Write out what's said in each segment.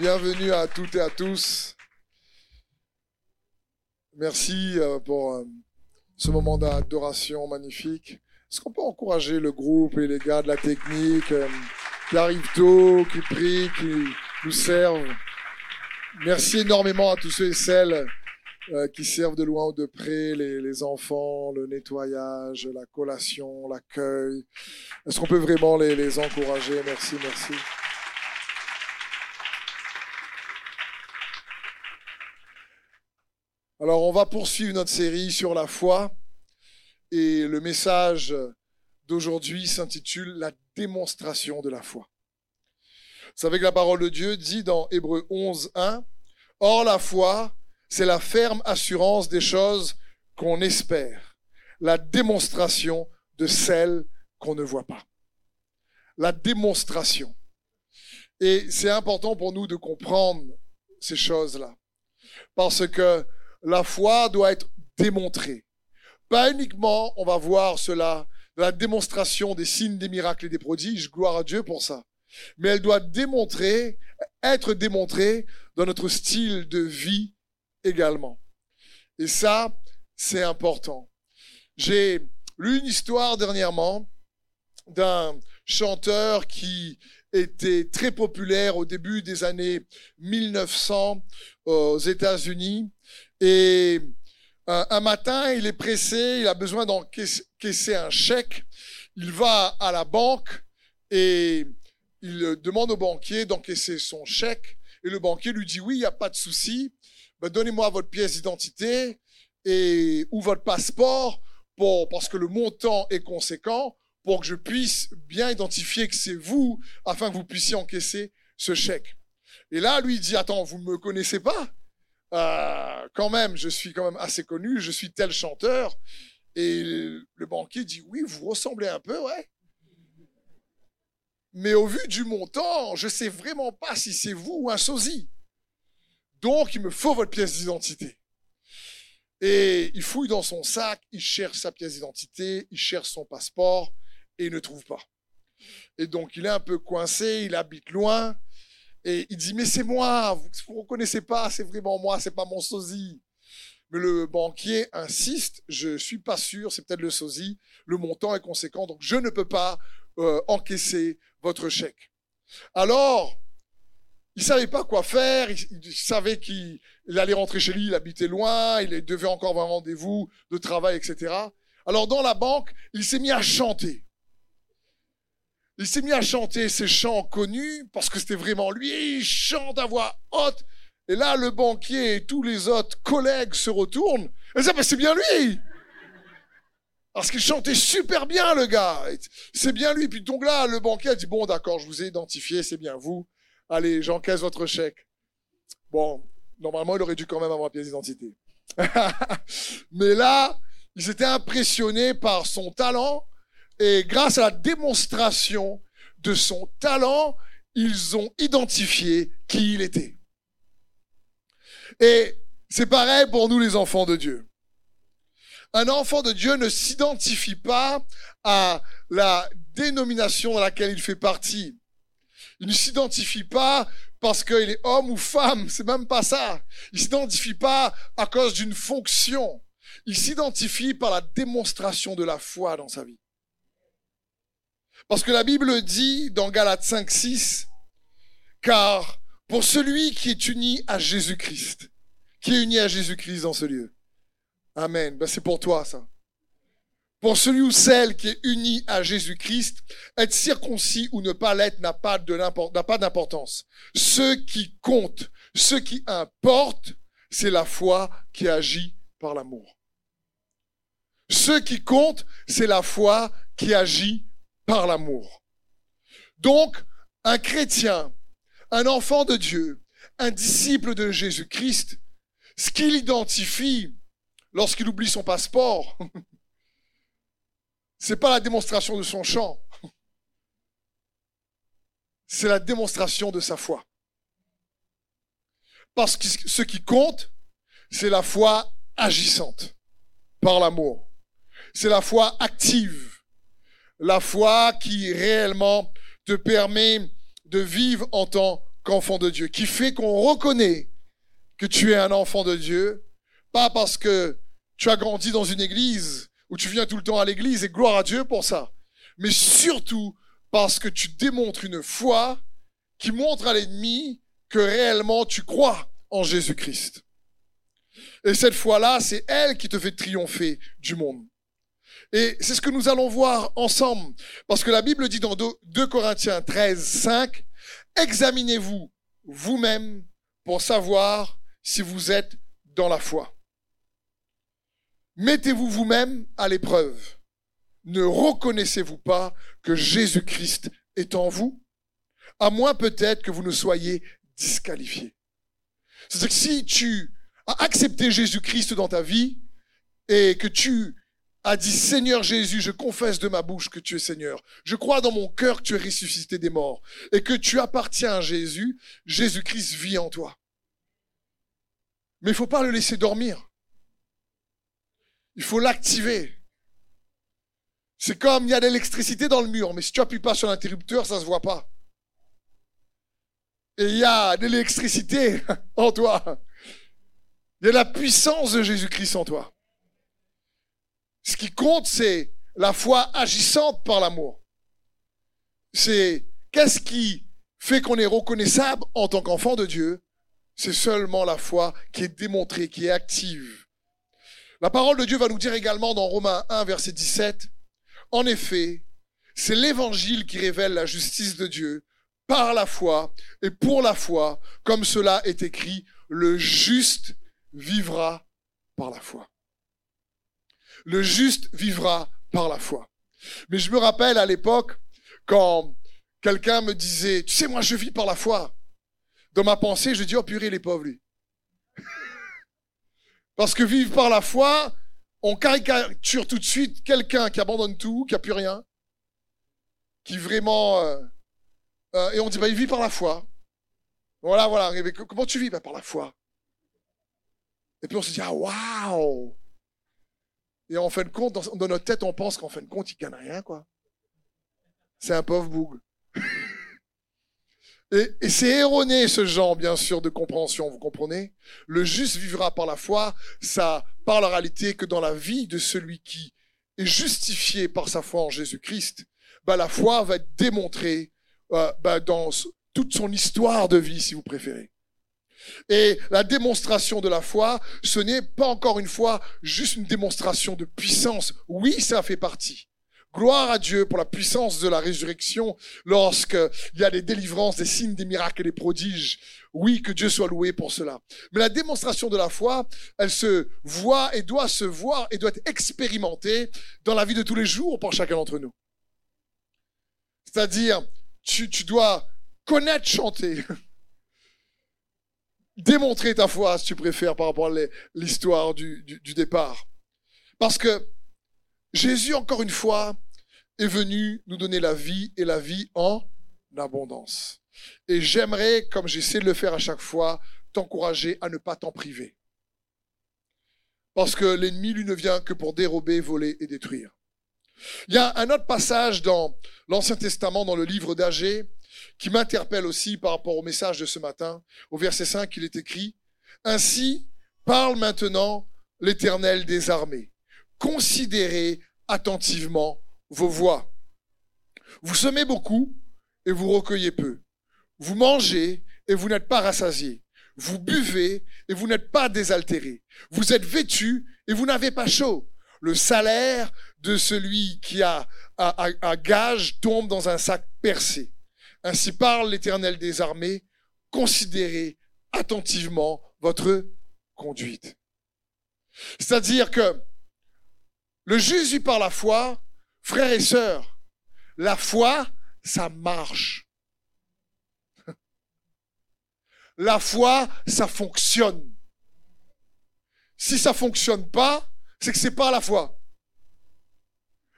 Bienvenue à toutes et à tous. Merci euh, pour euh, ce moment d'adoration magnifique. Est-ce qu'on peut encourager le groupe et les gars de la technique euh, qui arrivent tôt, qui prient, qui nous servent? Merci énormément à tous ceux et celles qui servent de loin ou de près, les, enfants, le nettoyage, la collation, l'accueil. Est-ce qu'on peut vraiment les encourager? Merci, merci. Alors, on va poursuivre notre série sur la foi. Et le message d'aujourd'hui s'intitule La démonstration de la foi. Vous savez que la parole de Dieu dit dans Hébreu 11, 1, Or la foi, c'est la ferme assurance des choses qu'on espère, la démonstration de celles qu'on ne voit pas. La démonstration. Et c'est important pour nous de comprendre ces choses-là. Parce que la foi doit être démontrée. Pas uniquement, on va voir cela, la démonstration des signes, des miracles et des prodiges, gloire à Dieu pour ça. Mais elle doit démontrer, être démontrée dans notre style de vie également. Et ça, c'est important. J'ai lu une histoire dernièrement d'un chanteur qui était très populaire au début des années 1900 aux États-Unis et euh, un matin, il est pressé, il a besoin d'encaisser un chèque. Il va à la banque et il demande au banquier d'encaisser son chèque. Et le banquier lui dit oui, il n'y a pas de souci. Ben, Donnez-moi votre pièce d'identité et ou votre passeport pour, parce que le montant est conséquent pour que je puisse bien identifier que c'est vous afin que vous puissiez encaisser ce chèque. Et là, lui il dit attends, vous ne me connaissez pas? Euh, quand même, je suis quand même assez connu, je suis tel chanteur. Et le banquier dit, oui, vous ressemblez un peu, ouais. Mais au vu du montant, je sais vraiment pas si c'est vous ou un sosie. Donc, il me faut votre pièce d'identité. Et il fouille dans son sac, il cherche sa pièce d'identité, il cherche son passeport et il ne trouve pas. Et donc, il est un peu coincé, il habite loin. Et il dit, mais c'est moi, vous ne reconnaissez pas, c'est vraiment moi, c'est pas mon sosie. Mais le banquier insiste, je suis pas sûr, c'est peut-être le sosie, le montant est conséquent, donc je ne peux pas euh, encaisser votre chèque. Alors, il savait pas quoi faire, il, savait qu'il allait rentrer chez lui, il habitait loin, il devait encore avoir un rendez-vous de travail, etc. Alors dans la banque, il s'est mis à chanter. Il s'est mis à chanter ses chants connus parce que c'était vraiment lui. Il chante à voix haute. Et là, le banquier et tous les autres collègues se retournent. Et ça, c'est bien lui. Parce qu'il chantait super bien, le gars. C'est bien lui. Puis donc là, le banquier a dit, bon, d'accord, je vous ai identifié, c'est bien vous. Allez, j'encaisse votre chèque. Bon, normalement, il aurait dû quand même avoir pièce d'identité. Mais là, ils étaient impressionnés par son talent, et grâce à la démonstration de son talent, ils ont identifié qui il était. Et c'est pareil pour nous les enfants de Dieu. Un enfant de Dieu ne s'identifie pas à la dénomination dans laquelle il fait partie. Il ne s'identifie pas parce qu'il est homme ou femme, c'est même pas ça. Il s'identifie pas à cause d'une fonction. Il s'identifie par la démonstration de la foi dans sa vie. Parce que la Bible dit dans Galates 5, 6, car pour celui qui est uni à Jésus-Christ, qui est uni à Jésus-Christ dans ce lieu, Amen, ben c'est pour toi ça. Pour celui ou celle qui est uni à Jésus-Christ, être circoncis ou ne pas l'être n'a pas d'importance. Ce qui compte, ce qui importe, c'est la foi qui agit par l'amour. Ce qui compte, c'est la foi qui agit par l'amour. Donc, un chrétien, un enfant de Dieu, un disciple de Jésus-Christ, ce qu'il identifie lorsqu'il oublie son passeport, c'est pas la démonstration de son chant, c'est la démonstration de sa foi. Parce que ce qui compte, c'est la foi agissante par l'amour. C'est la foi active la foi qui réellement te permet de vivre en tant qu'enfant de Dieu, qui fait qu'on reconnaît que tu es un enfant de Dieu, pas parce que tu as grandi dans une église où tu viens tout le temps à l'église et gloire à Dieu pour ça, mais surtout parce que tu démontres une foi qui montre à l'ennemi que réellement tu crois en Jésus-Christ. Et cette foi-là, c'est elle qui te fait triompher du monde. Et c'est ce que nous allons voir ensemble. Parce que la Bible dit dans 2 Corinthiens 13, 5, examinez-vous vous-même pour savoir si vous êtes dans la foi. Mettez-vous vous-même à l'épreuve. Ne reconnaissez-vous pas que Jésus-Christ est en vous À moins peut-être que vous ne soyez disqualifié. C'est-à-dire que si tu as accepté Jésus-Christ dans ta vie et que tu as dit Seigneur Jésus, je confesse de ma bouche que tu es Seigneur. Je crois dans mon cœur que tu es ressuscité des morts et que tu appartiens à Jésus. Jésus-Christ vit en toi. Mais il faut pas le laisser dormir. Il faut l'activer. C'est comme il y a de l'électricité dans le mur, mais si tu appuies pas sur l'interrupteur, ça se voit pas. Et il y a de l'électricité en toi. Il y a la puissance de Jésus-Christ en toi. Ce qui compte, c'est la foi agissante par l'amour. C'est qu'est-ce qui fait qu'on est reconnaissable en tant qu'enfant de Dieu? C'est seulement la foi qui est démontrée, qui est active. La parole de Dieu va nous dire également dans Romains 1, verset 17, En effet, c'est l'évangile qui révèle la justice de Dieu par la foi et pour la foi, comme cela est écrit, le juste vivra par la foi. Le juste vivra par la foi. Mais je me rappelle à l'époque quand quelqu'un me disait, tu sais, moi je vis par la foi. Dans ma pensée, je dis, oh purée, les pauvres, lui. Parce que vivre par la foi, on caricature tout de suite quelqu'un qui abandonne tout, qui a plus rien, qui vraiment... Euh, euh, et on dit, bah, il vit par la foi. Voilà, voilà. comment tu vis? Bah, Par la foi. Et puis on se dit, ah, waouh Et en fin de compte, dans, notre tête, on pense qu'en fin de compte, il gagne rien, quoi. C'est un pauvre boug. et, c'est erroné, ce genre, bien sûr, de compréhension, vous comprenez? Le juste vivra par la foi, ça parle en réalité que dans la vie de celui qui est justifié par sa foi en Jésus-Christ, bah, la foi va être démontrée euh, bah, dans toute son histoire de vie, si vous préférez. Et la démonstration de la foi, ce n'est pas encore une fois juste une démonstration de puissance. Oui, ça fait partie. Gloire à Dieu pour la puissance de la résurrection lorsqu'il y a des délivrances, des signes, des miracles et des prodiges. Oui, que Dieu soit loué pour cela. Mais la démonstration de la foi, elle se voit et doit se voir et doit être expérimentée dans la vie de tous les jours par chacun d'entre nous. C'est-à-dire, tu, dois connaître chanter. Démontrer ta foi, si tu préfères, par rapport à l'histoire du, départ. Parce que Jésus, encore une fois, est venu nous donner la vie et la vie en abondance. Et j'aimerais, comme j'essaie de le faire à chaque fois, t'encourager à ne pas t'en priver. Parce que l'ennemi, lui, ne vient que pour dérober, voler et détruire. Il y a un autre passage dans l'Ancien Testament, dans le livre d'Agé, qui m'interpelle aussi par rapport au message de ce matin. Au verset 5, il est écrit, Ainsi parle maintenant l'Éternel des armées. Considérez attentivement vos voix. Vous semez beaucoup et vous recueillez peu. Vous mangez et vous n'êtes pas rassasiés. Vous buvez et vous n'êtes pas désaltérés. Vous êtes vêtus et vous n'avez pas chaud. Le salaire de celui qui a un gage tombe dans un sac percé. Ainsi parle l'Éternel des armées, considérez attentivement votre conduite. C'est-à-dire que le Jésus par la foi, frères et sœurs, la foi, ça marche. La foi, ça fonctionne. Si ça fonctionne pas, c'est que c'est pas la foi.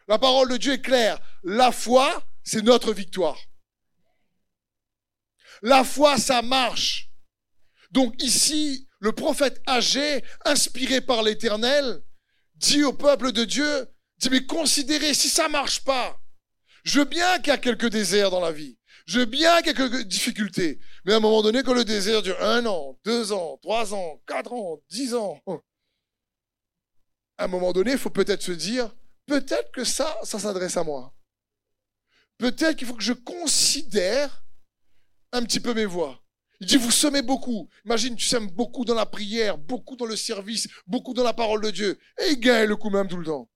La parole de Dieu est claire. La foi, c'est notre victoire. La foi, ça marche. Donc ici, le prophète âgé, inspiré par l'Éternel, dit au peuple de Dieu, dit, mais considérez, si ça marche pas, je veux bien qu'il y a quelques déserts dans la vie. J'ai bien quelques difficultés. Mais à un moment donné, quand le désert dure un an, deux ans, trois ans, quatre ans, dix ans, à un moment donné, il faut peut-être se dire, peut-être que ça, ça s'adresse à moi. Peut-être qu'il faut que je considère un petit peu mes voix. Il dit, vous semez beaucoup. Imagine, tu sèmes beaucoup dans la prière, beaucoup dans le service, beaucoup dans la parole de Dieu. Et il gagne le coup même tout le temps.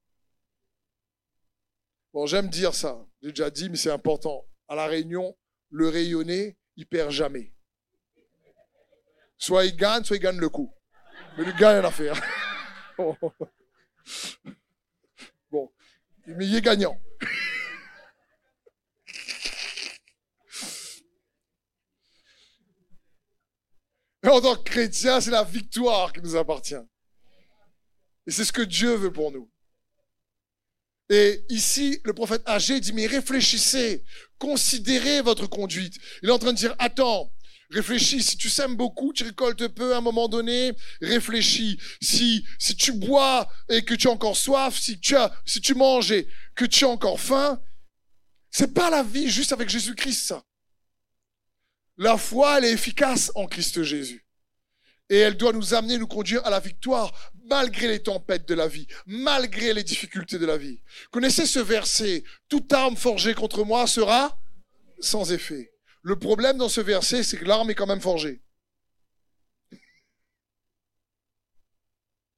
Bon, j'aime dire ça. J'ai déjà dit, mais c'est important. À la réunion, le rayonné, il perd jamais. Soit il gagne, soit il gagne le coup. Mais il gagne l'affaire. bon. Mais il est gagnant. En tant que chrétien, c'est la victoire qui nous appartient. Et c'est ce que Dieu veut pour nous. Et ici, le prophète âgé dit, mais réfléchissez, considérez votre conduite. Il est en train de dire, attends, réfléchis, si tu sèmes beaucoup, tu récoltes peu à un moment donné, réfléchis. Si, si tu bois et que tu as encore soif, si tu as, si tu manges et que tu as encore faim, c'est pas la vie juste avec Jésus-Christ, ça. La foi, elle est efficace en Christ Jésus. Et elle doit nous amener, nous conduire à la victoire, malgré les tempêtes de la vie, malgré les difficultés de la vie. Connaissez ce verset, toute arme forgée contre moi sera sans effet. Le problème dans ce verset, c'est que l'arme est quand même forgée.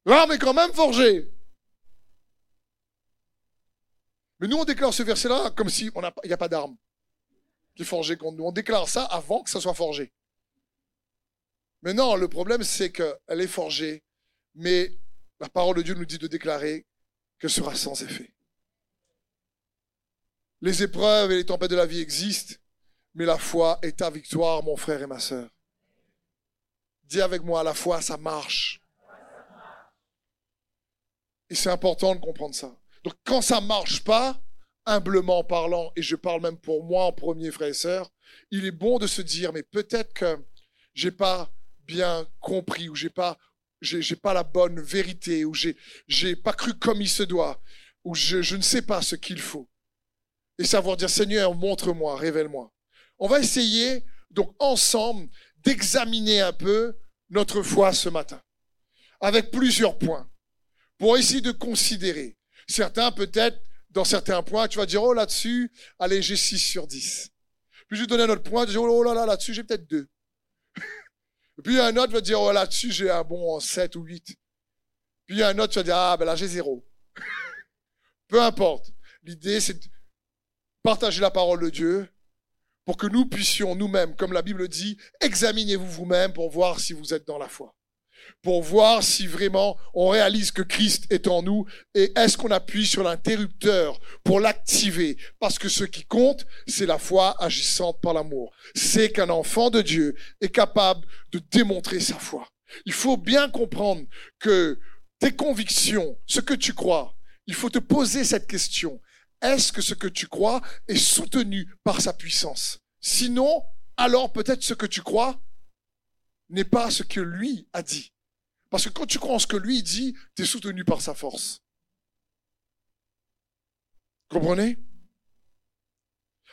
L'arme est quand même forgée. Mais nous, on déclare ce verset-là comme si il n'y a pas d'arme qui est forgé contre nous. On déclare ça avant que ça soit forgé. Mais non, le problème, c'est qu'elle est forgée, mais la parole de Dieu nous dit de déclarer qu'elle sera sans effet. Les épreuves et les tempêtes de la vie existent, mais la foi est ta victoire, mon frère et ma sœur. Dis avec moi, la foi, ça marche. Et c'est important de comprendre ça. Donc quand ça marche pas, humblement parlant, et je parle même pour moi en premier, frère et sœur, il est bon de se dire, mais peut-être que j'ai pas bien compris, ou j'ai pas, j'ai, pas la bonne vérité, ou j'ai, j'ai pas cru comme il se doit, ou je, je ne sais pas ce qu'il faut. Et savoir dire, Seigneur, montre-moi, révèle-moi. On va essayer, donc, ensemble, d'examiner un peu notre foi ce matin. Avec plusieurs points. Pour essayer de considérer. Certains, peut-être, dans certains points, tu vas dire, oh là-dessus, allez, j'ai 6 sur 10. Puis je vais donner un autre point, tu vas dire, oh là là, là-dessus, j'ai peut-être 2. Et puis un autre va dire, oh là-dessus, j'ai un bon 7 ou 8. Puis un autre, tu vas dire, ah ben là, j'ai 0. Peu importe. L'idée, c'est de partager la parole de Dieu pour que nous puissions nous-mêmes, comme la Bible dit, examinez-vous vous-même pour voir si vous êtes dans la foi pour voir si vraiment on réalise que Christ est en nous et est-ce qu'on appuie sur l'interrupteur pour l'activer. Parce que ce qui compte, c'est la foi agissante par l'amour. C'est qu'un enfant de Dieu est capable de démontrer sa foi. Il faut bien comprendre que tes convictions, ce que tu crois, il faut te poser cette question. Est-ce que ce que tu crois est soutenu par sa puissance? Sinon, alors peut-être ce que tu crois n'est pas ce que lui a dit. Parce que quand tu crois en ce que lui dit, tu es soutenu par sa force. Comprenez?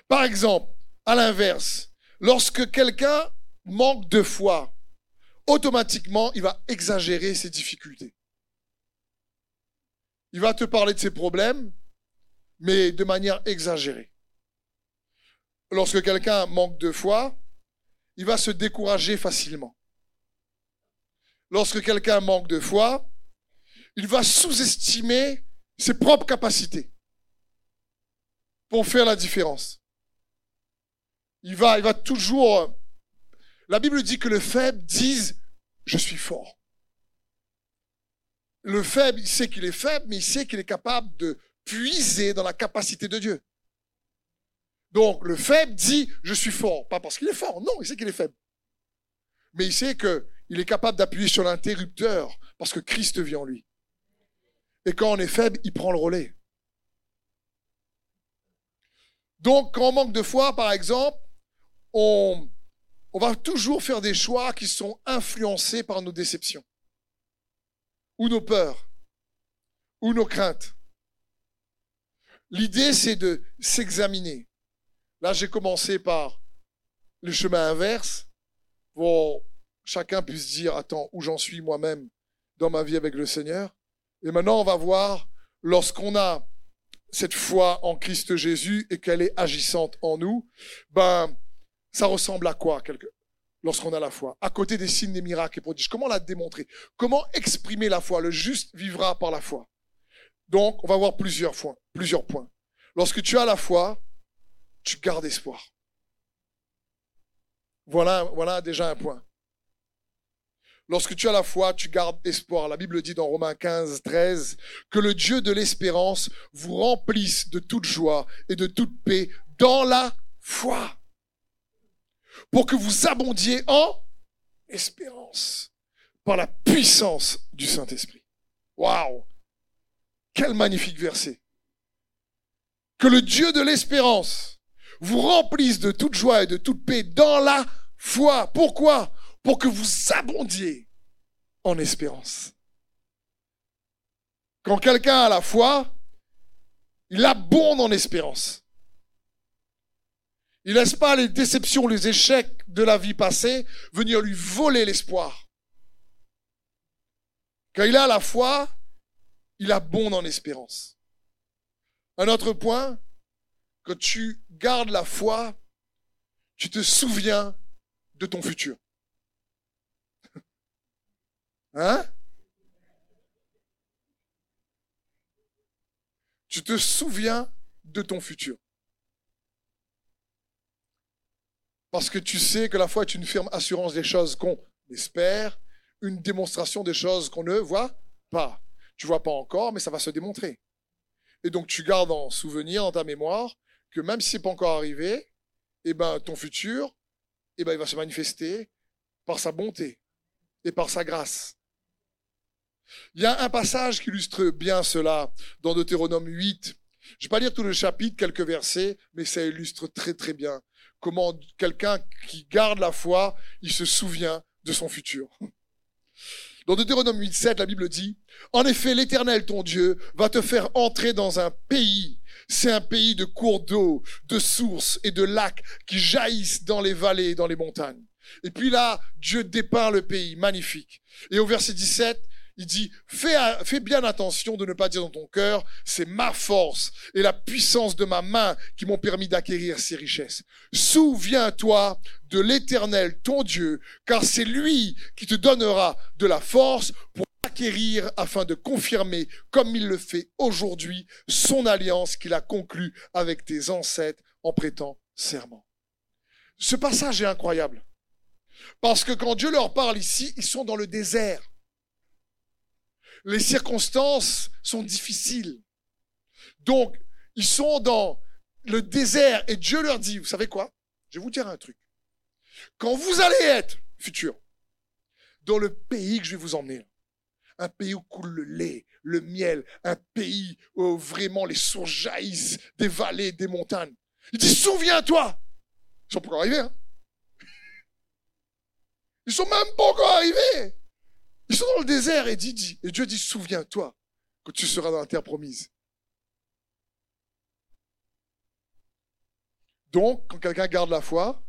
Par exemple, à l'inverse, lorsque quelqu'un manque de foi, automatiquement, il va exagérer ses difficultés. Il va te parler de ses problèmes, mais de manière exagérée. Lorsque quelqu'un manque de foi, il va se décourager facilement lorsque quelqu'un manque de foi, il va sous-estimer ses propres capacités pour faire la différence. Il va, il va toujours... La Bible dit que le faible dise, je suis fort. Le faible, il sait qu'il est faible, mais il sait qu'il est capable de puiser dans la capacité de Dieu. Donc, le faible dit, je suis fort. Pas parce qu'il est fort, non, il sait qu'il est faible. Mais il sait que il est capable d'appuyer sur l'interrupteur parce que Christ vit en lui. Et quand on est faible, il prend le relais. Donc, quand on manque de foi, par exemple, on, va toujours faire des choix qui sont influencés par nos déceptions, ou nos peurs, ou nos craintes. L'idée, c'est de s'examiner. Là, j'ai commencé par le chemin inverse, chacun puisse dire, attends, où j'en suis moi-même dans ma vie avec le Seigneur. Et maintenant, on va voir, lorsqu'on a cette foi en Christ Jésus et qu'elle est agissante en nous, ben, ça ressemble à quoi lorsqu'on a la foi? À côté des signes, des miracles et prodiges, comment la démontrer? Comment exprimer la foi? Le juste vivra par la foi. Donc, on va voir plusieurs points. Plusieurs points. Lorsque tu as la foi, tu gardes espoir. Voilà, voilà déjà un point. Lorsque tu as la foi, tu gardes espoir. La Bible dit dans Romains 15, 13, que le Dieu de l'espérance vous remplisse de toute joie et de toute paix dans la foi. Pour que vous abondiez en espérance par la puissance du Saint-Esprit. Waouh! Quel magnifique verset. Que le Dieu de l'espérance vous remplisse de toute joie et de toute paix dans la foi. Pourquoi? Pour que vous abondiez en espérance. Quand quelqu'un a la foi, il abonde en espérance. Il laisse pas les déceptions, les échecs de la vie passée venir lui voler l'espoir. Quand il a la foi, il abonde en espérance. Un autre point, quand tu gardes la foi, tu te souviens de ton futur. Hein? Tu te souviens de ton futur. Parce que tu sais que la foi est une firme assurance des choses qu'on espère, une démonstration des choses qu'on ne voit pas. Tu vois pas encore, mais ça va se démontrer. Et donc tu gardes en souvenir, dans ta mémoire, que même si c'est pas encore arrivé, eh ben ton futur, eh ben il va se manifester par sa bonté et par sa grâce. Il y a un passage qui illustre bien cela dans Deutéronome 8. Je ne vais pas lire tout le chapitre, quelques versets, mais ça illustre très très bien comment quelqu'un qui garde la foi, il se souvient de son futur. Dans Deutéronome 8, 7, la Bible dit, En effet, l'Éternel, ton Dieu, va te faire entrer dans un pays. C'est un pays de cours d'eau, de sources et de lacs qui jaillissent dans les vallées et dans les montagnes. Et puis là, Dieu dépeint le pays, magnifique. Et au verset 17, il dit, fais, bien attention de ne pas dire dans ton cœur, c'est ma force et la puissance de ma main qui m'ont permis d'acquérir ces richesses. Souviens-toi de l'éternel, ton Dieu, car c'est lui qui te donnera de la force pour acquérir afin de confirmer, comme il le fait aujourd'hui, son alliance qu'il a conclue avec tes ancêtres en prêtant serment. Ce passage est incroyable. Parce que quand Dieu leur parle ici, ils sont dans le désert les circonstances sont difficiles. Donc, ils sont dans le désert et Dieu leur dit, vous savez quoi? Je vais vous dire un truc. Quand vous allez être, futur, dans le pays que je vais vous emmener, un pays où coule le lait, le miel, un pays où vraiment les sources jaillissent des vallées, des montagnes. Il dit, souviens-toi. Ils sont pas encore arrivés. Hein Ils sont même pas encore arrivés. Ils sont dans le désert et, dit, et Dieu dit, souviens-toi que tu seras dans la terre promise. Donc, quand quelqu'un garde la foi,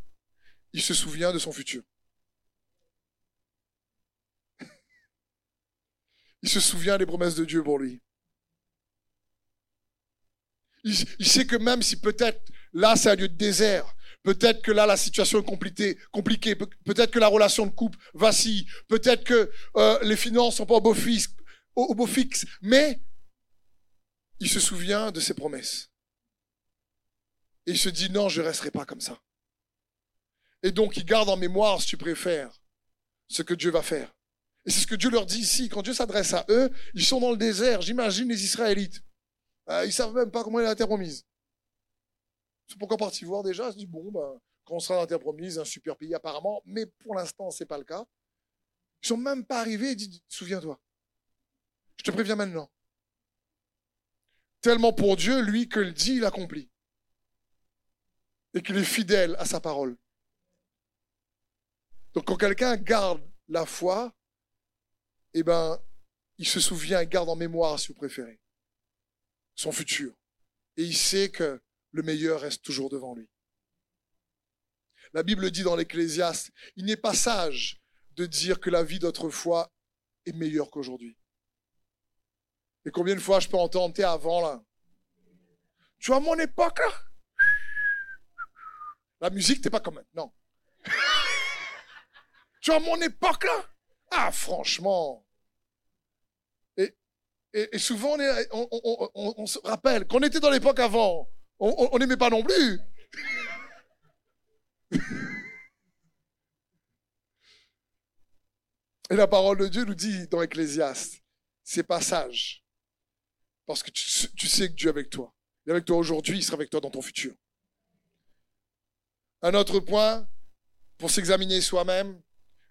il se souvient de son futur. Il se souvient des promesses de Dieu pour lui. Il, il sait que même si peut-être là c'est un lieu de désert, Peut-être que là, la situation est compliquée. compliquée. Peut-être que la relation de couple vacille. Peut-être que euh, les finances sont pas au beau, fixe. Mais il se souvient de ses promesses. Et il se dit, non, je ne resterai pas comme ça. Et donc, il garde en mémoire, si tu préfères, ce que Dieu va faire. Et c'est ce que Dieu leur dit ici. Quand Dieu s'adresse à eux, ils sont dans le désert. J'imagine les Israélites. Euh, ils savent même pas comment est la terre promise. Pourquoi partir voir déjà, se dit bon, ben, quand on sera dans la terre promise, un super pays apparemment, mais pour l'instant, c'est pas le cas. Ils sont même pas arrivés et souviens-toi. Je te préviens maintenant. Tellement pour Dieu, lui, que le dit, il accomplit. Et qu'il est fidèle à sa parole. Donc quand quelqu'un garde la foi, eh ben, il se souvient, il garde en mémoire, si vous préférez, son futur. Et il sait que le meilleur reste toujours devant lui. La Bible dit dans l'Ecclésiaste, il n'est pas sage de dire que la vie d'autrefois est meilleure qu'aujourd'hui. Et combien de fois je peux entendre, t'es avant là Tu vois mon époque là? La musique, t'es pas comme maintenant. tu vois mon époque là? Ah franchement. Et, et, souvent on, se rappelle qu'on était dans l'époque avant. On n'aimait pas non plus. Et la parole de Dieu nous dit dans Ecclésiaste, c'est pas sage. Parce que tu, sais que Dieu est avec toi. Il est avec toi aujourd'hui, il sera avec toi dans ton futur. Un autre point, pour s'examiner soi-même,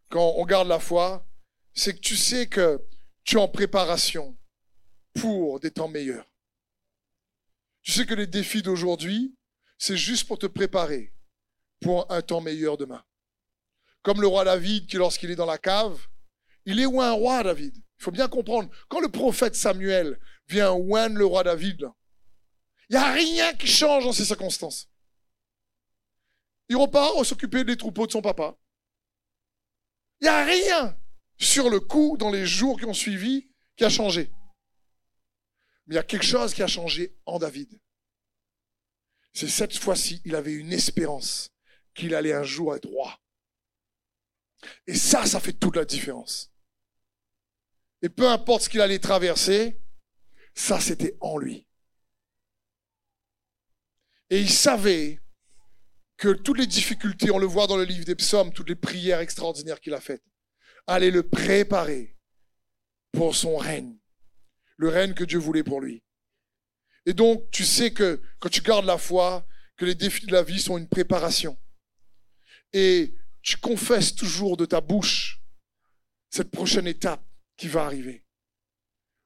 quand on garde la foi, c'est que tu sais que tu es en préparation pour des temps meilleurs. Tu sais que les défis d'aujourd'hui, c'est juste pour te préparer pour un temps meilleur demain. Comme le roi David qui, lorsqu'il est dans la cave, il est où un roi, David. Il faut bien comprendre. Quand le prophète Samuel vient oindre le roi David, il n'y a rien qui change dans ces circonstances. Il repart s'occuper des troupeaux de son papa. Il n'y a rien sur le coup, dans les jours qui ont suivi, qui a changé. Mais il y a quelque chose qui a changé en David. C'est cette fois-ci, il avait une espérance qu'il allait un jour être roi. Et ça, ça fait toute la différence. Et peu importe ce qu'il allait traverser, ça c'était en lui. Et il savait que toutes les difficultés, on le voit dans le livre des psaumes, toutes les prières extraordinaires qu'il a faites, allaient le préparer pour son règne, le règne que Dieu voulait pour lui. Et donc, tu sais que quand tu gardes la foi, que les défis de la vie sont une préparation. Et tu confesses toujours de ta bouche cette prochaine étape qui va arriver.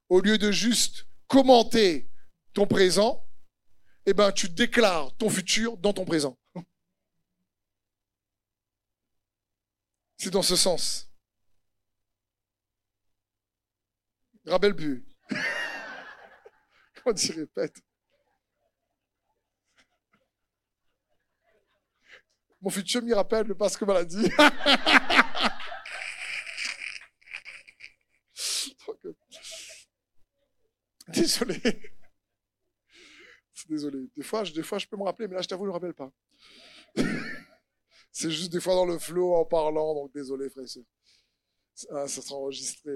Au lieu de juste commenter ton présent, eh ben, tu déclares ton futur dans ton présent. C'est dans ce sens. Rappelle plus. Comment tu répètes Mon futur m'y rappelle le pasque maladie. Désolé. Désolé. Des fois, je, des fois, je peux me rappeler, mais là, je t'avoue, je ne me rappelle pas. C'est juste des fois dans le flow en parlant, donc désolé, frère. Ah, ça sera enregistré.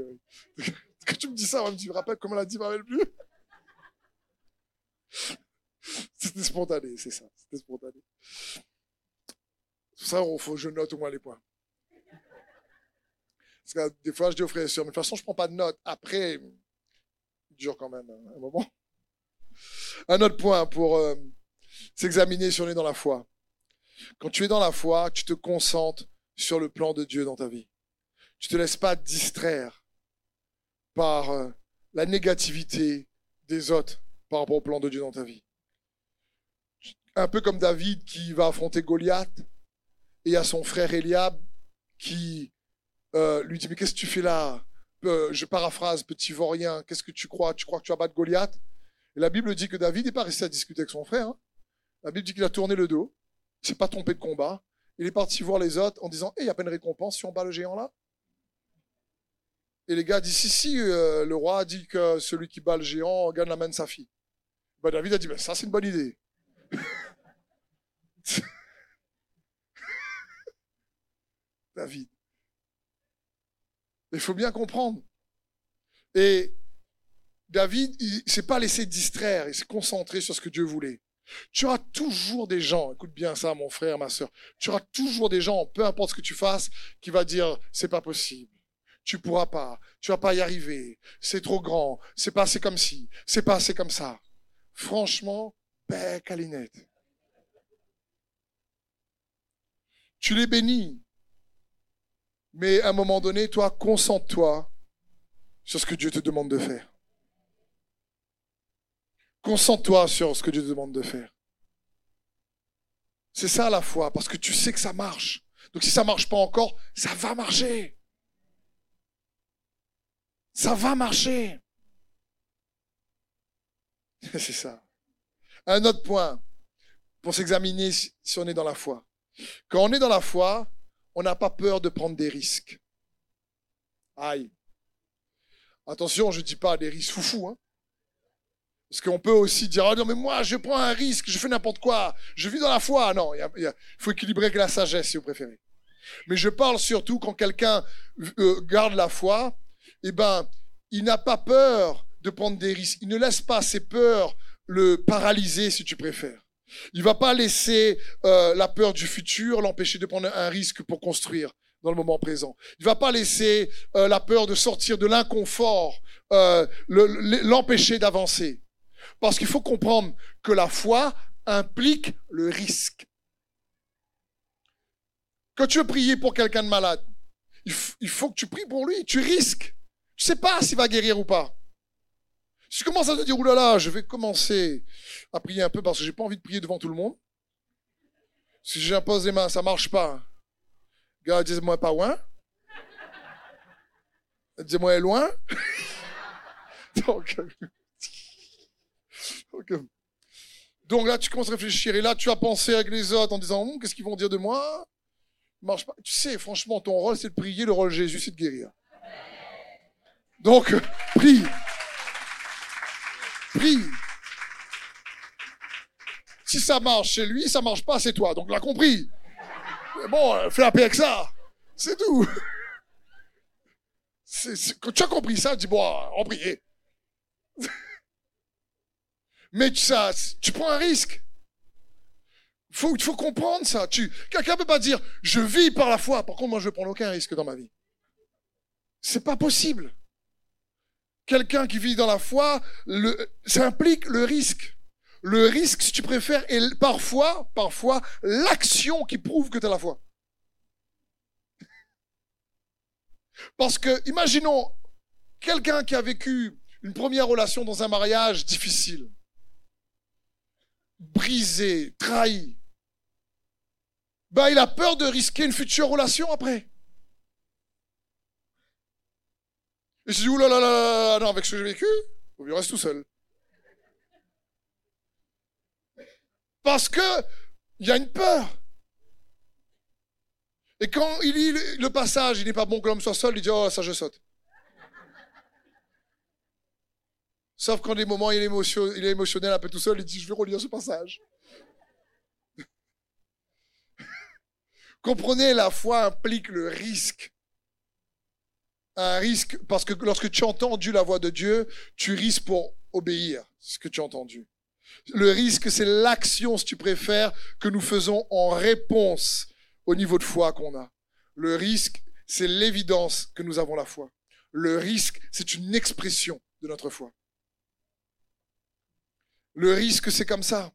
Quand tu me dis ça, tu me rappelles comment elle a dit, rappelle plus. C'était spontané, c'est ça. C'était spontané. Ça, il faut je note au moins les points. Parce que des fois, je dis aux frères et sœurs, mais de toute façon, je ne prends pas de notes. Après, il dure quand même un moment. Un autre point pour euh, s'examiner si on est dans la foi. Quand tu es dans la foi, tu te concentres sur le plan de Dieu dans ta vie. Tu ne te laisses pas distraire par euh, la négativité des autres par rapport au plan de Dieu dans ta vie. Un peu comme David qui va affronter Goliath et à son frère Eliab qui euh, lui dit, mais qu'est-ce que tu fais là? Euh, Je paraphrase, petit vaurien, qu'est-ce que tu crois? Tu crois que tu vas battre Goliath? Et la Bible dit que David n'est pas resté à discuter avec son frère. Hein. La Bible dit qu'il a tourné le dos, il s'est pas trompé de combat. Il est parti voir les autres en disant, il y a pas une récompense si on bat le géant là? Et les gars disent, si, si, euh, le roi a dit que celui qui bat le géant gagne la main de sa fille. Ben, David a dit, ben, ça c'est une bonne idée. David. Il faut bien comprendre. Et David, il s'est pas laissé distraire, il s'est concentré sur ce que Dieu voulait. Tu auras toujours des gens, écoute bien ça, mon frère, ma soeur, tu auras toujours des gens, peu importe ce que tu fasses, qui va dire, c'est pas possible. Tu pourras pas, tu vas pas y arriver, c'est trop grand, c'est pas assez comme ci, c'est pas assez comme ça. Franchement, bec à Tu les bénis. Mais à un moment donné, toi, concentre-toi sur ce que Dieu te demande de faire. Concentre-toi sur ce que Dieu te demande de faire. C'est ça la foi, parce que tu sais que ça marche. Donc si ça marche pas encore, ça va marcher. Ça va marcher. C'est ça. Un autre point pour s'examiner si on est dans la foi. Quand on est dans la foi, on n'a pas peur de prendre des risques. Aïe. Attention, je ne dis pas des risques foufous. Hein. Parce qu'on peut aussi dire, oh non, mais moi, je prends un risque, je fais n'importe quoi, je vis dans la foi. Non, il faut équilibrer avec la sagesse, si vous préférez. Mais je parle surtout quand quelqu'un euh, garde la foi, eh ben, il n'a pas peur de prendre des risques. Il ne laisse pas ses peurs le paralyser, si tu préfères. Il va pas laisser euh, la peur du futur l'empêcher de prendre un risque pour construire dans le moment présent. Il va pas laisser euh, la peur de sortir de l'inconfort l'empêcher d'avancer. Parce qu'il faut comprendre que la foi implique le risque. Quand tu veux prier pour quelqu'un de malade, il, faut que tu pries pour lui. Tu risques. Tu sais pas s'il va guérir ou pas. Si tu commences à te dire, oulala, je vais commencer à prier un peu parce que j'ai pas envie de prier devant tout le monde. Si j'impose les mains, ça marche pas. Gars, dis-moi pas loin. Dis-moi loin. Donc, donc là, tu commences à réfléchir et là, tu as pensé avec les autres en disant, hum, qu'est-ce qu'ils vont dire de moi? Marche pas. Tu sais, franchement, ton rôle, c'est de prier. Le rôle de Jésus, c'est de guérir. Donc, prie. Prie. Si ça marche chez lui, ça marche pas, c'est toi. Donc, l'a compris. Mais bon, euh, fais la avec ça. C'est tout. quand tu as compris ça, dis, bon, on prie. Mais ça, tu prends un risque. Faut, il faut comprendre ça. Tu, quelqu'un peut pas dire, je vis par la foi. Par contre, moi, je prends aucun risque dans ma vie. C'est pas possible. Quelqu'un qui vit dans la foi, le, ça implique le risque. Le risque, si tu préfères, est parfois, parfois, l'action qui prouve que tu as la foi. Parce que, imaginons, quelqu'un qui a vécu une première relation dans un mariage difficile, brisé, trahi, bah, il a peur de risquer une future relation après. Et je dis, oulala, non, avec ce que j'ai vécu, il reste tout seul. Parce que il y a une peur. Et quand il lit le passage, il n'est pas bon que l'homme soit seul, il dit, oh, ça je saute. Sauf quand des moments il est, il est émotionnel un peu tout seul, il dit, je vais relire ce passage. Comprenez, la foi implique le risque. Un risque, parce que lorsque tu as entendu la voix de Dieu, tu risques pour obéir ce que tu as entendu. Le risque, c'est l'action, si tu préfères, que nous faisons en réponse au niveau de foi qu'on a. Le risque, c'est l'évidence que nous avons la foi. Le risque, c'est une expression de notre foi. Le risque, c'est comme ça.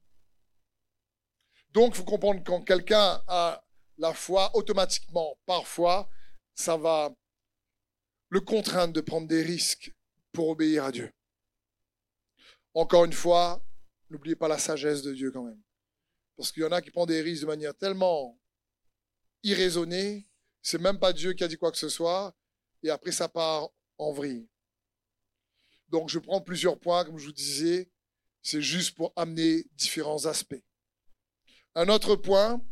Donc, il faut comprendre quand quelqu'un a la foi, automatiquement, parfois, ça va le contraindre de prendre des risques pour obéir à Dieu. Encore une fois, n'oubliez pas la sagesse de Dieu quand même. Parce qu'il y en a qui prennent des risques de manière tellement irraisonnée, c'est même pas Dieu qui a dit quoi que ce soit, et après ça part en vrille. Donc je prends plusieurs points, comme je vous disais, c'est juste pour amener différents aspects. Un autre point,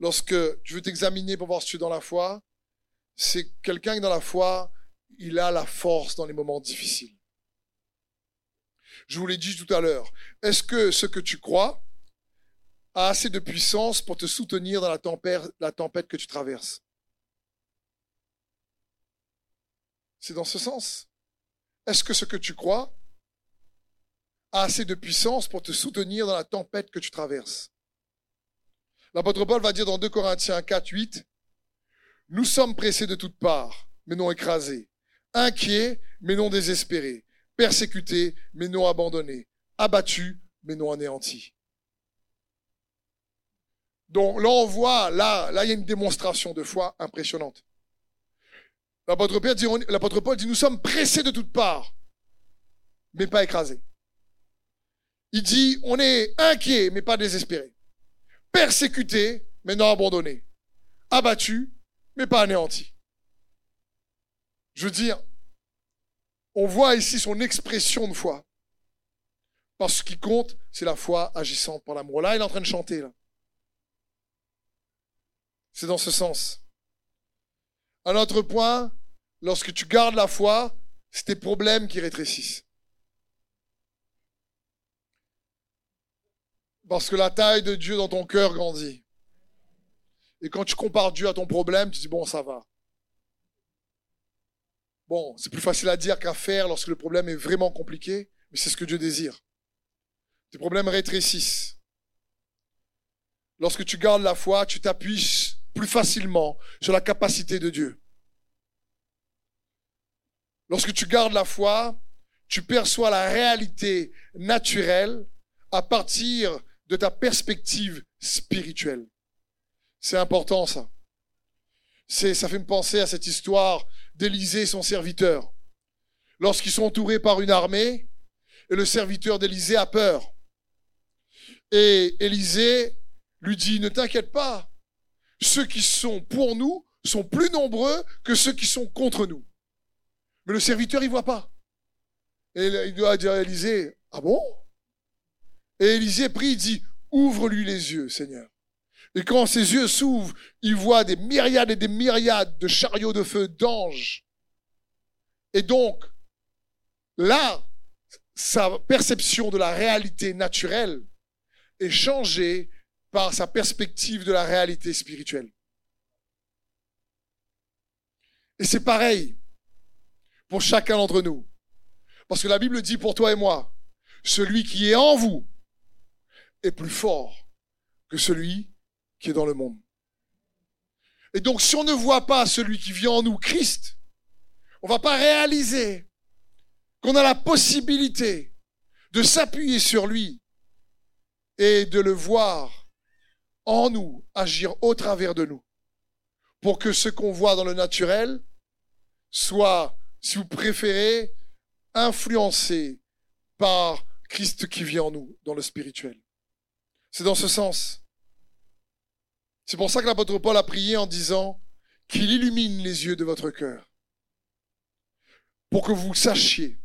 lorsque tu veux t'examiner pour voir si tu es dans la foi, c'est quelqu'un qui est dans la foi, il a la force dans les moments difficiles. Je vous l'ai dit tout à l'heure. Est-ce que ce que tu crois a assez de puissance pour te soutenir dans la tempête, que tu traverses? C'est dans ce sens. Est-ce que ce que tu crois a assez de puissance pour te soutenir dans la tempête que tu traverses? L'apôtre Paul va dire dans 2 Corinthiens 4, 8, Nous sommes pressés de toutes parts, mais non écrasés, inquiets, mais non désespérés, persécutés, mais non abandonnés, abattus, mais non anéantis. Donc là, on voit, là, là, il y a une démonstration de foi impressionnante. L'apôtre Paul dit, l'apôtre Paul dit, nous sommes pressés de toutes parts, mais pas écrasés. Il dit, on est inquiets, mais pas désespérés persécuté, mais non abandonné, abattu, mais pas anéanti. Je veux dire, on voit ici son expression de foi. Parce que ce qui compte, c'est la foi agissante par l'amour. Là, il est en train de chanter. C'est dans ce sens. Un autre point, lorsque tu gardes la foi, c'est tes problèmes qui rétrécissent. Parce que la taille de Dieu dans ton cœur grandit. Et quand tu compares Dieu à ton problème, tu dis, bon, ça va. Bon, c'est plus facile à dire qu'à faire lorsque le problème est vraiment compliqué, mais c'est ce que Dieu désire. Tes problèmes rétrécissent. Lorsque tu gardes la foi, tu t'appuies plus facilement sur la capacité de Dieu. Lorsque tu gardes la foi, tu perçois la réalité naturelle à partir de ta perspective spirituelle. C'est important ça. Ça fait me penser à cette histoire d'Élisée et son serviteur. Lorsqu'ils sont entourés par une armée, et le serviteur d'Élisée a peur. Et Élisée lui dit, ne t'inquiète pas, ceux qui sont pour nous sont plus nombreux que ceux qui sont contre nous. Mais le serviteur, il voit pas. Et il doit dire à Élisée, ah bon? Et Élisée prie, il dit, ouvre-lui les yeux, Seigneur. Et quand ses yeux s'ouvrent, il voit des myriades et des myriades de chariots de feu d'anges. Et donc, là, sa perception de la réalité naturelle est changée par sa perspective de la réalité spirituelle. Et c'est pareil pour chacun d'entre nous. Parce que la Bible dit pour toi et moi, celui qui est en vous est plus fort que celui qui est dans le monde. Et donc, si on ne voit pas celui qui vit en nous, Christ, on va pas réaliser qu'on a la possibilité de s'appuyer sur lui et de le voir en nous, agir au travers de nous, pour que ce qu'on voit dans le naturel soit, si vous préférez, influencé par Christ qui vit en nous, dans le spirituel. C'est dans ce sens. C'est pour ça que l'apôtre Paul a prié en disant qu'il illumine les yeux de votre cœur pour que vous sachiez,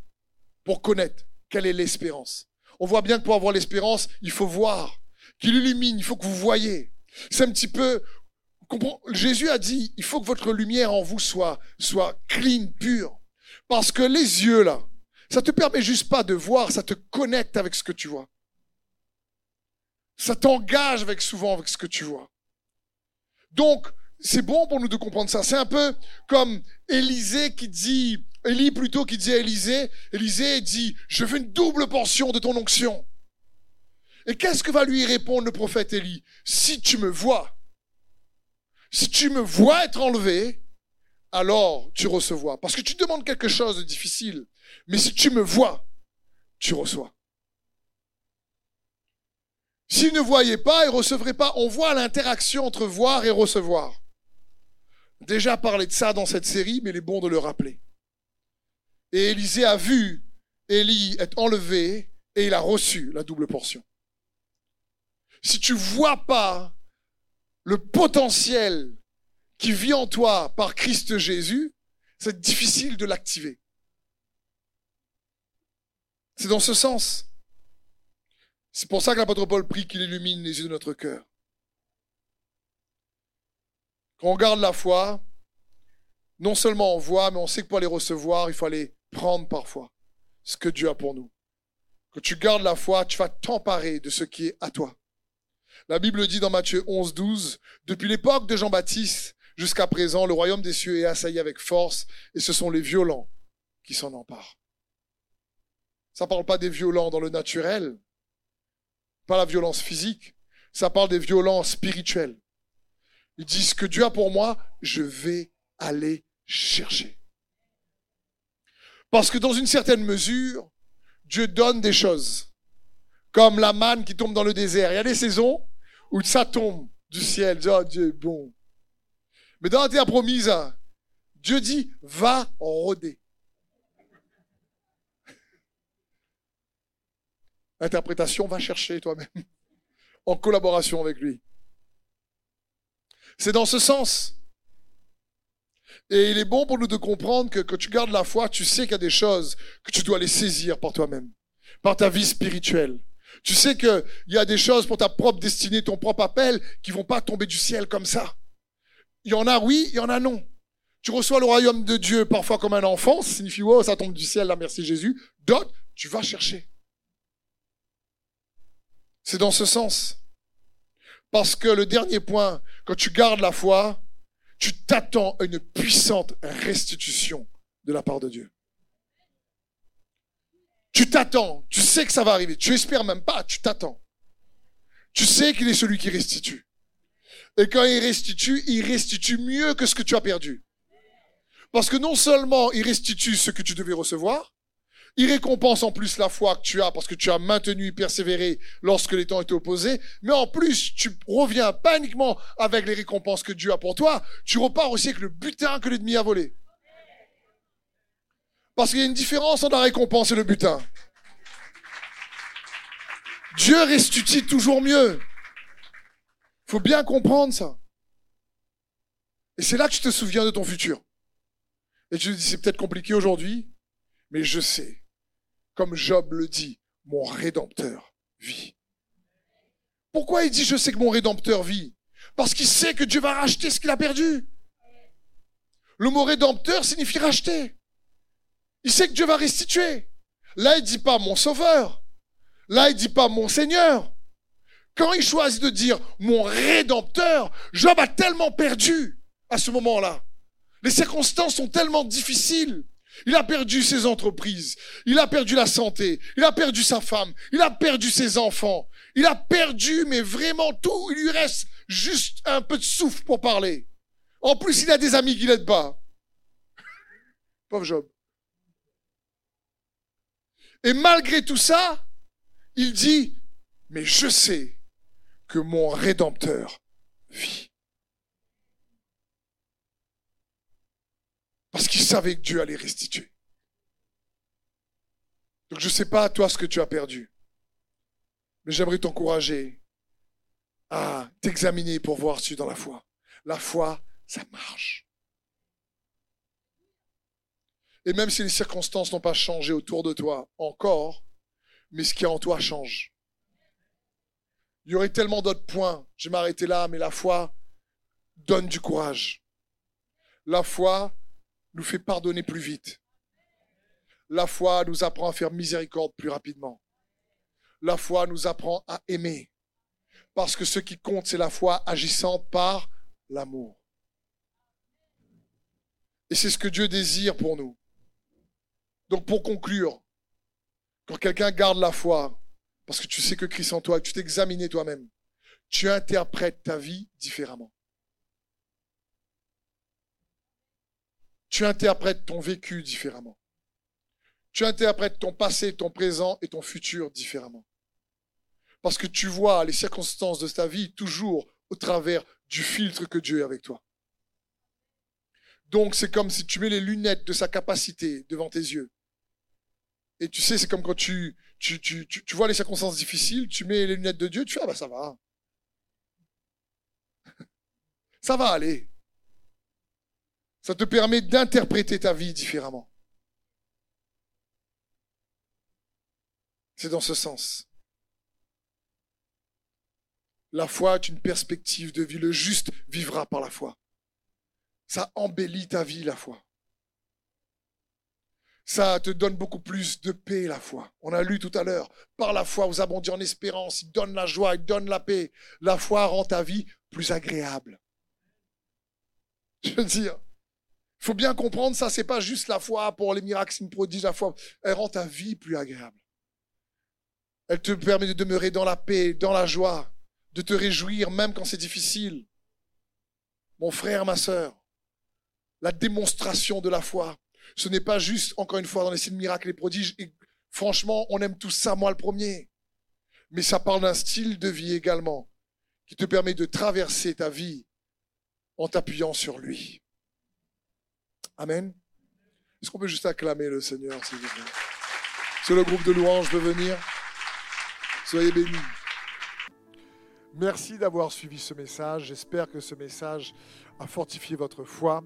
pour connaître quelle est l'espérance. On voit bien que pour avoir l'espérance, il faut voir. Qu'il illumine, il faut que vous voyez. C'est un petit peu, Jésus a dit, il faut que votre lumière en vous soit, soit clean, pure. Parce que les yeux, là, ça te permet juste pas de voir, ça te connecte avec ce que tu vois. Ça t'engage avec souvent avec ce que tu vois. Donc, c'est bon pour nous de comprendre ça. C'est un peu comme Élisée qui dit, Élie plutôt qui dit à Élisée, Élisée dit, je veux une double portion de ton onction. Et qu'est-ce que va lui répondre le prophète Élie? Si tu me vois, si tu me vois être enlevé, alors tu recevras. Parce que tu demandes quelque chose de difficile. Mais si tu me vois, tu reçois. S'il ne voyait pas, il ne recevrait pas. On voit l'interaction entre voir et recevoir. Déjà parlé de ça dans cette série, mais il est bon de le rappeler. Et Élisée a vu Élie être enlevé et il a reçu la double portion. Si tu vois pas le potentiel qui vit en toi par Christ Jésus, c'est difficile de l'activer. C'est dans ce sens. C'est pour ça que l'apôtre Paul prie qu'il illumine les yeux de notre cœur. Quand on garde la foi, non seulement on voit, mais on sait que pour les recevoir, il faut aller prendre parfois ce que Dieu a pour nous. Quand tu gardes la foi, tu vas t'emparer de ce qui est à toi. La Bible dit dans Matthieu 11, 12, depuis l'époque de Jean-Baptiste jusqu'à présent, le royaume des cieux est assailli avec force et ce sont les violents qui s'en emparent. Ça parle pas des violents dans le naturel, pas la violence physique, ça parle des violences spirituelles. Ils disent que Dieu a pour moi, je vais aller chercher. Parce que dans une certaine mesure, Dieu donne des choses, comme la manne qui tombe dans le désert. Il y a des saisons où ça tombe du ciel. Oh, Dieu est bon. Mais dans la terre promise, Dieu dit, va rôder. Interprétation, va chercher toi-même, en collaboration avec lui. C'est dans ce sens. Et il est bon pour nous de comprendre que quand tu gardes la foi, tu sais qu'il y a des choses que tu dois les saisir par toi-même, par ta vie spirituelle. Tu sais qu'il y a des choses pour ta propre destinée, ton propre appel, qui vont pas tomber du ciel comme ça. Il y en a oui, il y en a non. Tu reçois le royaume de Dieu parfois comme un enfant, ça signifie, oh, ça tombe du ciel, là, merci Jésus. D'autres, tu vas chercher. C'est dans ce sens. Parce que le dernier point, quand tu gardes la foi, tu t'attends à une puissante restitution de la part de Dieu. Tu t'attends, tu sais que ça va arriver, tu espères même pas, tu t'attends. Tu sais qu'il est celui qui restitue. Et quand il restitue, il restitue mieux que ce que tu as perdu. Parce que non seulement il restitue ce que tu devais recevoir, il récompense en plus la foi que tu as parce que tu as maintenu et persévéré lorsque les temps étaient opposés. Mais en plus, tu reviens pas uniquement avec les récompenses que Dieu a pour toi, tu repars aussi avec le butin que l'ennemi a volé. Parce qu'il y a une différence entre la récompense et le butin. Dieu restitue toujours mieux. Il faut bien comprendre ça. Et c'est là que tu te souviens de ton futur. Et tu te dis, c'est peut-être compliqué aujourd'hui, mais je sais, comme Job le dit, mon rédempteur vit. Pourquoi il dit, je sais que mon rédempteur vit? Parce qu'il sait que Dieu va racheter ce qu'il a perdu. Le mot rédempteur signifie racheter. Il sait que Dieu va restituer. Là, il dit pas mon sauveur. Là, il dit pas mon Seigneur. Quand il choisit de dire mon rédempteur, Job a tellement perdu à ce moment-là. Les circonstances sont tellement difficiles. Il a perdu ses entreprises, il a perdu la santé, il a perdu sa femme, il a perdu ses enfants, il a perdu, mais vraiment tout, il lui reste juste un peu de souffle pour parler. En plus, il a des amis qui l'aident pas. Pauvre Job. Et malgré tout ça, il dit, mais je sais que mon Rédempteur vit. Parce qu'il savait que Dieu allait restituer. Donc je ne sais pas à toi ce que tu as perdu. Mais j'aimerais t'encourager à t'examiner pour voir si tu es dans la foi. La foi, ça marche. Et même si les circonstances n'ont pas changé autour de toi encore, mais ce qui est en toi change. Il y aurait tellement d'autres points. Je vais m'arrêter là, mais la foi donne du courage. La foi nous fait pardonner plus vite. La foi nous apprend à faire miséricorde plus rapidement. La foi nous apprend à aimer. Parce que ce qui compte, c'est la foi agissant par l'amour. Et c'est ce que Dieu désire pour nous. Donc pour conclure, quand quelqu'un garde la foi, parce que tu sais que Christ en toi, que tu t'examines toi-même, tu interprètes ta vie différemment. Tu interprètes ton vécu différemment. Tu interprètes ton passé, ton présent et ton futur différemment. Parce que tu vois les circonstances de ta vie toujours au travers du filtre que Dieu est avec toi. Donc c'est comme si tu mets les lunettes de sa capacité devant tes yeux. Et tu sais, c'est comme quand tu, tu, tu, tu, vois les circonstances difficiles, tu mets les lunettes de Dieu, tu fais, ah bah ça va. ça va aller. Ça te permet d'interpréter ta vie différemment. C'est dans ce sens. La foi est une perspective de vie. Le juste vivra par la foi. Ça embellit ta vie, la foi. Ça te donne beaucoup plus de paix, la foi. On a lu tout à l'heure. Par la foi, vous abondez en espérance. Il donne la joie, il donne la paix. La foi rend ta vie plus agréable. Je veux dire, faut bien comprendre, ça, c'est pas juste la foi pour les miracles, une prodige, la foi. Elle rend ta vie plus agréable. Elle te permet de demeurer dans la paix, dans la joie, de te réjouir même quand c'est difficile. Mon frère, ma sœur, la démonstration de la foi, ce n'est pas juste, encore une fois, dans les signes miracles et prodiges. Et franchement, on aime tout ça, moi le premier. Mais ça parle d'un style de vie également, qui te permet de traverser ta vie en t'appuyant sur lui. Amen. Est-ce qu'on peut juste acclamer le Seigneur, s'il vous plaît? Sur le groupe de louanges peut venir. Soyez bénis. Merci d'avoir suivi ce message. J'espère que ce message a fortifié votre foi.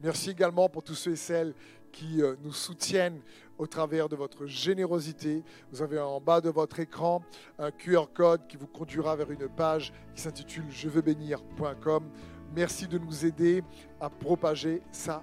Merci également pour tous ceux et celles qui euh, nous soutiennent au travers de votre générosité. Vous avez en bas de votre écran un QR code qui vous conduira vers une page qui s'intitule je veux bénir.com Merci de nous aider à propager sa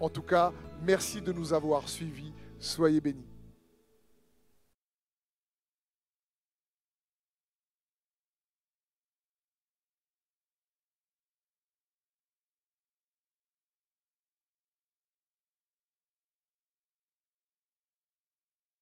En tout cas, merci de nous avoir suivis. Soyez bénis.